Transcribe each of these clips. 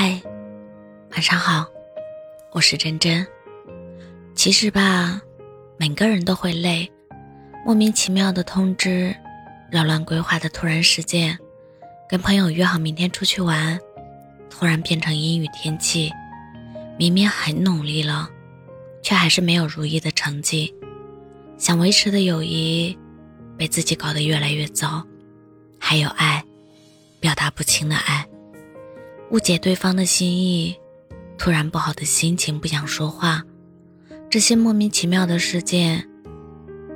嗨，晚上好，我是真真。其实吧，每个人都会累，莫名其妙的通知，扰乱规划的突然事件，跟朋友约好明天出去玩，突然变成阴雨天气，明明很努力了，却还是没有如意的成绩。想维持的友谊，被自己搞得越来越糟。还有爱，表达不清的爱。误解对方的心意，突然不好的心情，不想说话，这些莫名其妙的事件，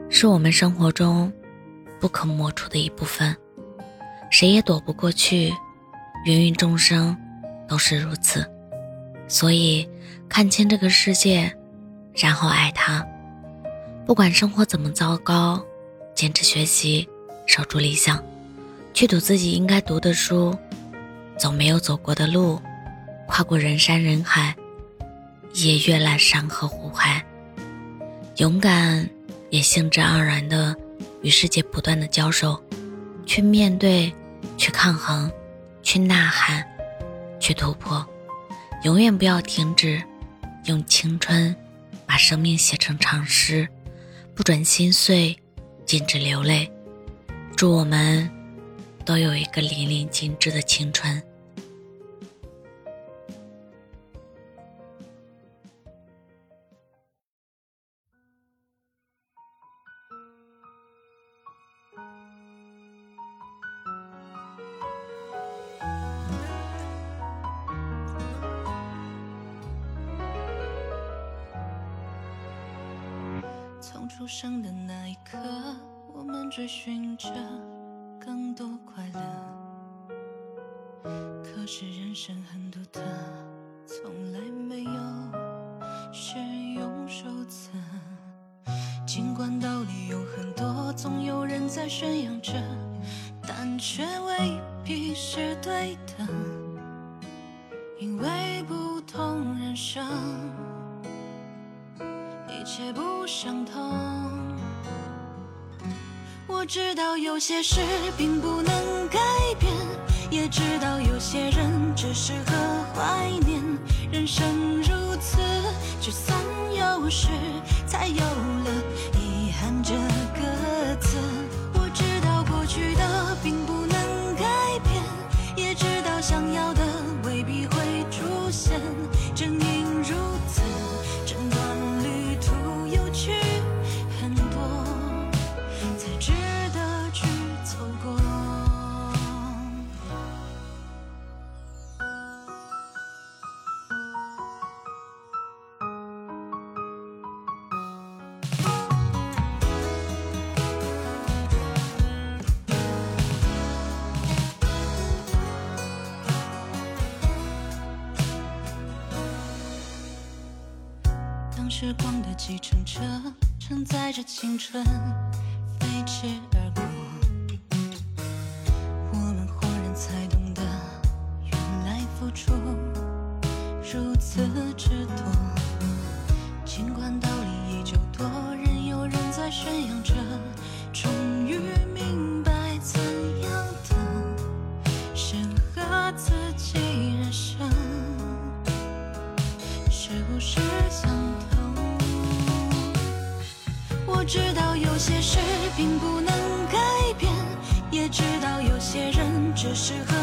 是我们生活中不可抹除的一部分，谁也躲不过去，芸芸众生都是如此。所以，看清这个世界，然后爱他。不管生活怎么糟糕，坚持学习，守住理想，去读自己应该读的书。走没有走过的路，跨过人山人海，也阅览山河湖海。勇敢也兴致盎然的与世界不断的交手，去面对，去抗衡，去呐喊，去突破。永远不要停止，用青春把生命写成长诗，不准心碎，禁止流泪。祝我们。都有一个淋漓尽致的青春。从出生的那一刻，我们追寻着。更多快乐，可是人生很独特，从来没有使用手册。尽管道理有很多，总有人在宣扬着，但却未必是对的，因为不同人生，一切不相同。我知道有些事并不能改变，也知道有些人只适合怀念。人生如此，聚散有时，才有了遗憾这时光的计程车承载着青春飞驰而我知道有些事并不能改变，也知道有些人只适合